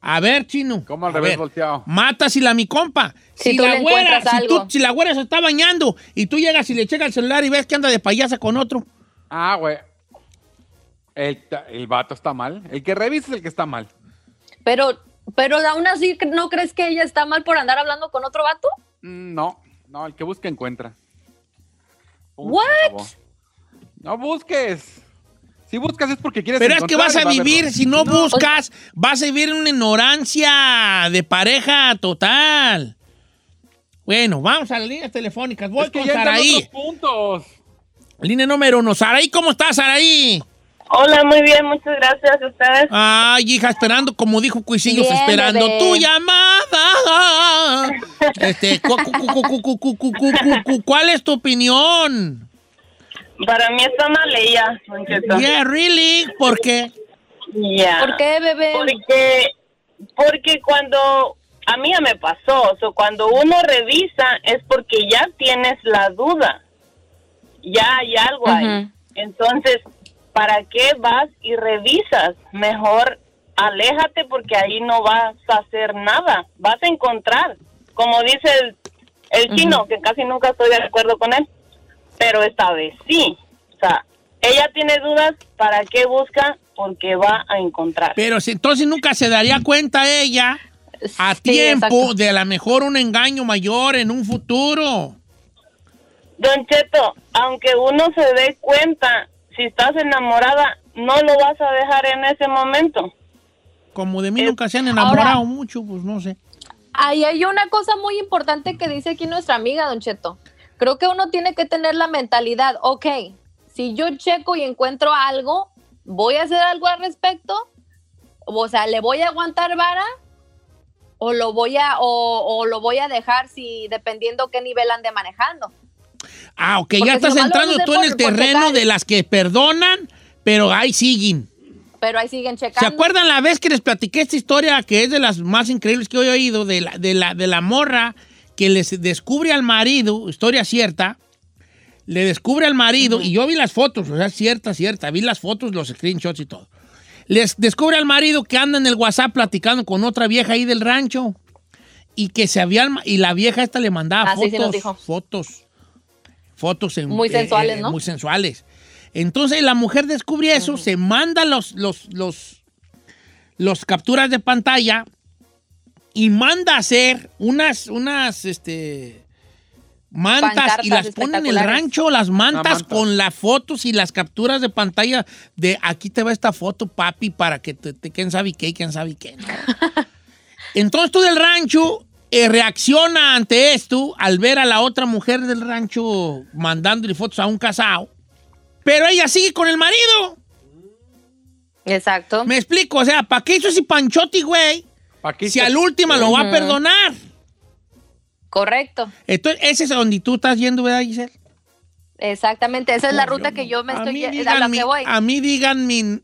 A: A ver, chino.
C: ¿Cómo al revés
A: ver.
C: volteado?
A: Mata si la mi compa.
D: Si
A: la güera,
D: encuentras
A: si, tú- si la güera se está bañando y tú llegas y le checas el celular y ves que anda de payasa con otro.
C: Ah, güey. El, el vato está mal. El que revisa es el que está mal.
D: Pero, pero aún así, ¿no crees que ella está mal por andar hablando con otro vato?
C: Mm, No, no, el que busca encuentra. Punto,
D: What?
C: No busques. Si buscas es porque quieres
A: Pero es que vas a
C: va
A: vivir, si no, buscas, vas a vivir en una ignorancia de pareja total. Bueno, vamos a las líneas telefónicas. Voy
C: Es que
A: con Saraí. Línea número uno. Saraí, ¿cómo estás, Saraí?
M: Hola, muy bien, muchas gracias a ustedes.
A: Ay, hija, esperando, como dijo Cuisillos,
M: bien,
A: esperando
M: bebé.
A: tu llamada. Este, cu, cu, cu, ¿cuál es tu opinión?
M: Para mí está mal ella.
A: Yeah, really, ¿por qué?
M: Yeah.
D: ¿Por qué, bebé?
M: Porque, porque cuando a mí ya me pasó, o sea, cuando uno revisa es porque ya tienes la duda, ya hay algo uh -huh. ahí. Entonces, ¿para qué vas y revisas? Mejor aléjate porque ahí no vas a hacer nada, vas a encontrar, como dice el, el chino, que casi nunca estoy de acuerdo con él, pero esta vez sí. O sea, ella tiene dudas, ¿para qué busca? Porque va a encontrar.
A: Pero si entonces nunca se daría cuenta ella a
M: Sí,
A: tiempo
M: exacto.
A: de a lo mejor un engaño mayor en un futuro.
M: Don Cheto, aunque uno se dé cuenta, si estás enamorada, no lo vas a dejar en ese momento.
A: Como de mí nunca se han enamorado mucho, pues no sé.
D: Ahí hay una cosa muy importante que dice aquí nuestra amiga, Don Cheto. Creo que uno tiene que tener la mentalidad, ok, si yo checo y encuentro algo, voy a hacer algo al respecto, o sea, le voy a aguantar vara o lo voy a o, o lo voy a dejar si dependiendo qué nivel ande manejando.
A: Ah, ok,
D: Porque
A: ya estás entrando tú en el terreno de las que perdonan, pero ahí siguen.
D: Pero ahí siguen
A: ¿Se
D: checando.
A: acuerdan la vez que les platiqué esta historia que es de las más increíbles que he oído de la, de la, de la morra que les descubre al marido, historia cierta, le descubre al marido, y yo vi las fotos, o sea, cierta, cierta, vi las fotos, los screenshots y todo. Les descubre al marido que anda en el WhatsApp platicando con otra vieja ahí del rancho y que se habían, y la vieja esta le mandaba
D: Ah, sí, sí
A: fotos,
D: dijo.
A: fotos, fotos en-
D: Muy
A: eh,
D: sensuales,
A: eh,
D: ¿no?
A: Muy sensuales. Entonces la mujer descubre eso, se manda los, los, los, los capturas de pantalla y manda a hacer unas, unas, este, mantas
D: Pancartas
A: y las pone en el rancho, las mantas
C: manta.
A: con las fotos y las capturas de pantalla de aquí te va esta foto, papi, para que te, te quién sabe qué, y quién sabe qué. ¿no? Entonces tú del rancho eh, reacciona ante esto al ver a la otra mujer del rancho mandándole fotos a un casado, pero ella sigue con el marido.
D: Exacto.
A: Me explico, o sea, ¿para qué hizo ese panchote, güey? Si al último lo va a perdonar.
D: Correcto.
A: Entonces, ese es donde tú estás yendo, ¿verdad, Giselle?
D: Exactamente. Esa es la ruta que yo me estoy a la que voy.
A: A mí digan mi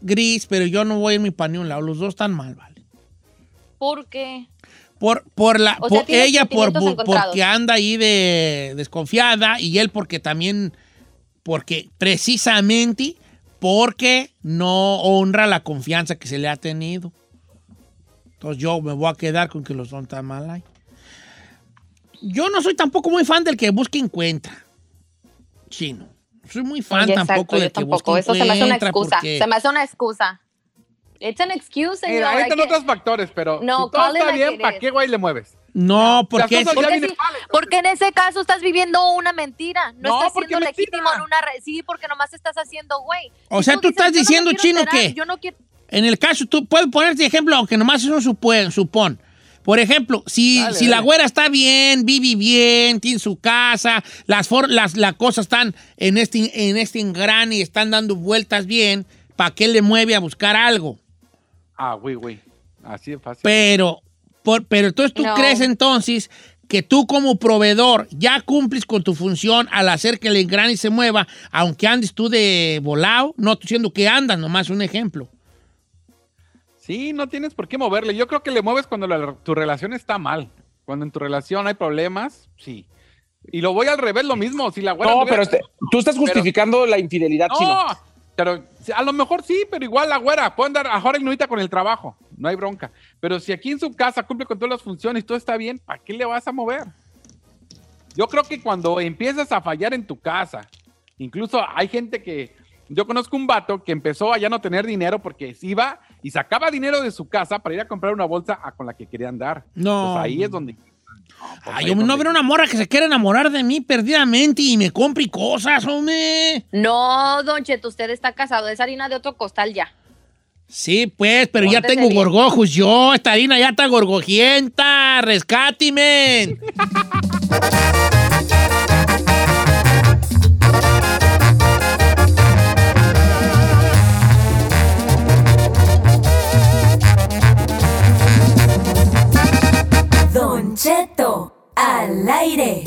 A: gris, pero yo no voy en mi lado. Los dos están mal, ¿vale?
D: ¿Por qué?
A: Por, por la,
D: O sea,
A: por
D: tienes
A: ella por, porque anda ahí de desconfiada y él porque también, porque precisamente porque no honra la confianza que se le ha tenido. Entonces yo me voy a quedar con que los dos están mal ahí. Yo no soy tampoco muy fan del que busque encuentra. Chino. Soy muy fan tampoco del que
D: tampoco.
A: busque
D: Eso se me hace una
A: encuentra
D: excusa.
A: porque-
D: Se me hace una excusa. It's an excuse, señor.
C: Mira, están
D: que-
C: otros factores, pero
D: No,
C: si todo está bien, ¿para qué güey le mueves?
A: No, porque
D: Porque, porque en ese caso estás viviendo una mentira. No,
C: No,
D: estás siendo
C: mentira.
D: legítimo en una re- Sí, porque nomás estás haciendo, güey.
A: O sea, tú
D: dices,
A: estás
D: "Yo no
A: diciendo,
D: quiero
A: Chino, que-
D: Yo no quiero...
A: En el caso, tú puedes ponerte ejemplo, aunque nomás es un supón. Por ejemplo, si,
C: Dale,
A: si la güera está bien, vive bien, tiene su casa, las, for- las, las cosas están en este, en este engrane y están dando vueltas bien, ¿para qué le mueve a buscar algo?
C: Ah, güey, güey. Así de fácil.
A: Pero, por- pero entonces tú
D: No.
A: crees entonces que tú como proveedor ya cumples con tu función al hacer que el engrane se mueva, aunque andes tú de volado, no diciendo que andas, nomás un ejemplo.
C: Sí, no tienes por qué moverle. Yo creo que le mueves cuando la- tu relación está mal. Cuando en tu relación hay problemas, sí. Y lo voy al revés, lo mismo. Si la
B: No, pero este- tú estás justificando la infidelidad, chino.
C: Pero a lo mejor sí, pero igual la güera puede andar ahora ignorita con el trabajo, no hay bronca. Pero si aquí en su casa cumple con todas las funciones y todo está bien, ¿para qué le vas a mover? Yo creo que cuando empiezas a fallar en tu casa, incluso hay gente que, yo conozco un vato que empezó a ya no tener dinero porque iba y sacaba dinero de su casa para ir a comprar una bolsa a- con la que quería andar.
A: No.
C: Pues ahí es donde...
A: Ay, yo no veo una morra que se quiere enamorar de mí perdidamente y me compre cosas, hombre.
D: No, Don Cheto, usted está casado, es harina de otro costal ya.
A: Sí, pues, pero ya tengo
D: bien.
A: gorgojos yo. Esta harina ya está gorgojienta. Rescátime. Al aire.